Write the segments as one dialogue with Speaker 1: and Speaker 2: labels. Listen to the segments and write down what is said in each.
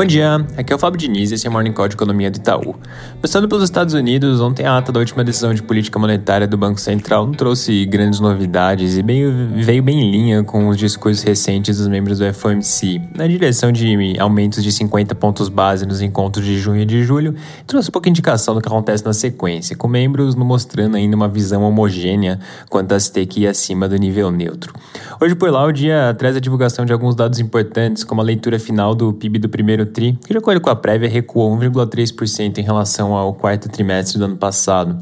Speaker 1: Bom dia, aqui é o Fábio Diniz e esse é o Morning Call de Economia do Itaú. Começando pelos Estados Unidos, ontem a ata da última decisão de política monetária do Banco Central não trouxe grandes novidades e veio, bem em linha com os discursos recentes dos membros do FOMC, na direção de aumentos de 50 pontos base nos encontros de junho e de julho, trouxe pouca indicação do que acontece na sequência, com membros não mostrando ainda uma visão homogênea quanto a se ter que ir acima do nível neutro. Hoje por lá o dia traz a divulgação de alguns dados importantes, como a leitura final do PIB do primeiro TRI, que de acordo com a prévia recuou 1,3% em relação ao quarto trimestre do ano passado.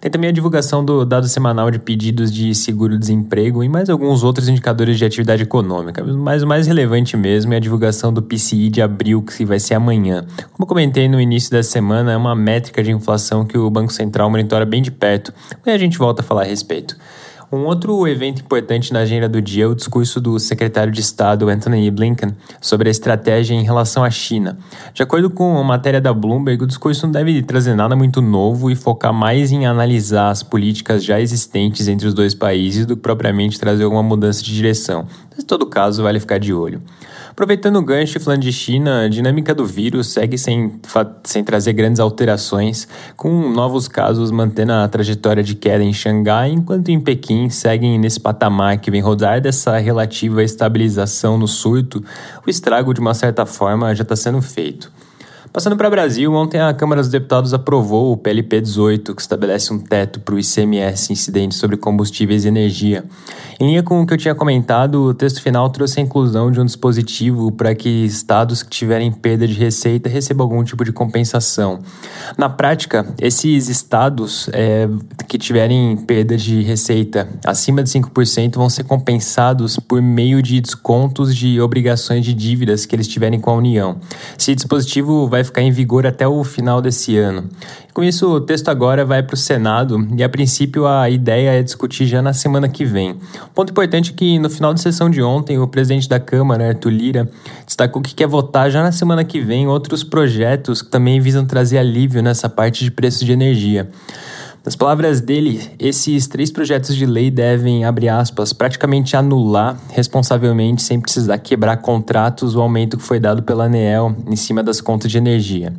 Speaker 1: Tem também a divulgação do dado semanal de pedidos de seguro-desemprego e mais alguns outros indicadores de atividade econômica. Mas o mais relevante mesmo é a divulgação do PCI de abril, que vai ser amanhã. Como comentei no início da semana, é uma métrica de inflação que o Banco Central monitora bem de perto. E a gente volta a falar a respeito. Um outro evento importante na agenda do dia é o discurso do secretário de Estado Anthony Blinken sobre a estratégia em relação à China. De acordo com a matéria da Bloomberg, o discurso não deve trazer nada muito novo e focar mais em analisar as políticas já existentes entre os dois países do que propriamente trazer alguma mudança de direção. Mas, em todo caso, vale ficar de olho. Aproveitando o gancho falando de China, a dinâmica do vírus segue sem, sem trazer grandes alterações, com novos casos mantendo a trajetória de queda em Xangai, enquanto em Pequim seguem nesse patamar que vem rodar dessa relativa estabilização no surto, o estrago de uma certa forma já está sendo feito. Passando para o Brasil, ontem a Câmara dos Deputados aprovou o PLP 18, que estabelece um teto para o ICMS incidente sobre combustíveis e energia. Em linha com o que eu tinha comentado, o texto final trouxe a inclusão de um dispositivo para que estados que tiverem perda de receita recebam algum tipo de compensação. Na prática, esses estados é, que tiverem perda de receita acima de 5% vão ser compensados por meio de descontos de obrigações de dívidas que eles tiverem com a União. Esse dispositivo vai vai ficar em vigor até o final desse ano. Com isso, o texto agora vai para o Senado e, a princípio, a ideia é discutir já na semana que vem. ponto importante é que, no final da sessão de ontem, o presidente da Câmara, Arthur Lira, destacou que quer votar já na semana que vem outros projetos que também visam trazer alívio nessa parte de preço de energia. Nas palavras dele, esses três projetos de lei devem, abre aspas, praticamente anular responsavelmente, sem precisar quebrar contratos, o aumento que foi dado pela ANEEL em cima das contas de energia.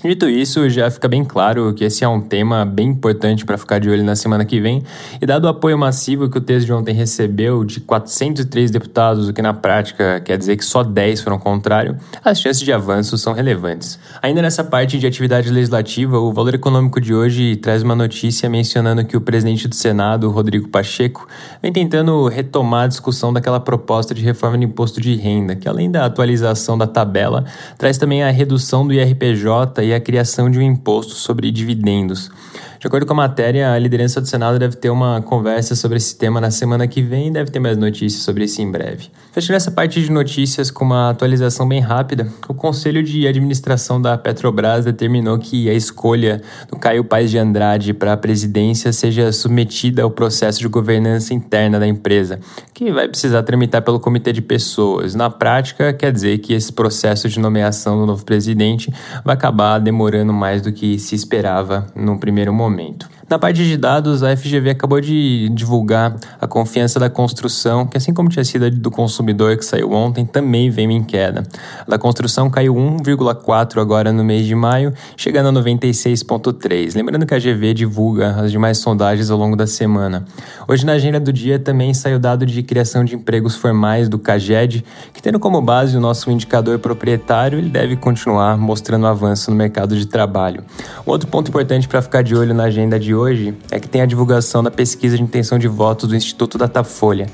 Speaker 1: Dito isso, já fica bem claro que esse é um tema bem importante para ficar de olho na semana que vem, e dado o apoio massivo que o texto de ontem recebeu de 403 deputados, o que na prática quer dizer que só 10 foram contrário, as chances de avanço são relevantes. Ainda nessa parte de atividade legislativa, o Valor Econômico de hoje traz uma notícia mencionando que o presidente do Senado, Rodrigo Pacheco, vem tentando retomar a discussão daquela proposta de reforma do imposto de renda, que além da atualização da tabela, traz também a redução do IRPJ e a criação de um imposto sobre dividendos. De acordo com a matéria, a liderança do Senado deve ter uma conversa sobre esse tema na semana que vem e deve ter mais notícias sobre isso em breve. Fechando essa parte de notícias com uma atualização bem rápida, o Conselho de Administração da Petrobras determinou que a escolha do Caio Paes de Andrade para a presidência seja submetida ao processo de governança interna da empresa, que vai precisar tramitar pelo Comitê de Pessoas. Na prática, quer dizer que esse processo de nomeação do novo presidente vai acabar demorando mais do que se esperava no primeiro momento momento. Na parte de dados, a FGV acabou de divulgar a confiança da construção, que assim como tinha sido a do consumidor que saiu ontem, também veio em queda. A da construção caiu 1,4 agora no mês de maio, chegando a 96,3. Lembrando que a GV divulga as demais sondagens ao longo da semana. Hoje na agenda do dia também saiu dado de criação de empregos formais do CAGED, que tendo como base o nosso indicador proprietário, ele deve continuar mostrando avanço no mercado de trabalho. Outro ponto importante para ficar de olho na agenda de hoje é que tem a divulgação da pesquisa de intenção de votos do Instituto Datafolha.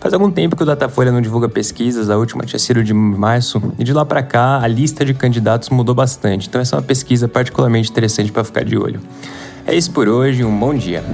Speaker 1: Faz algum tempo que o Datafolha não divulga pesquisas, a última tinha sido de março, e de lá para cá a lista de candidatos mudou bastante, então essa é uma pesquisa particularmente interessante para ficar de olho. É isso por hoje, um bom dia.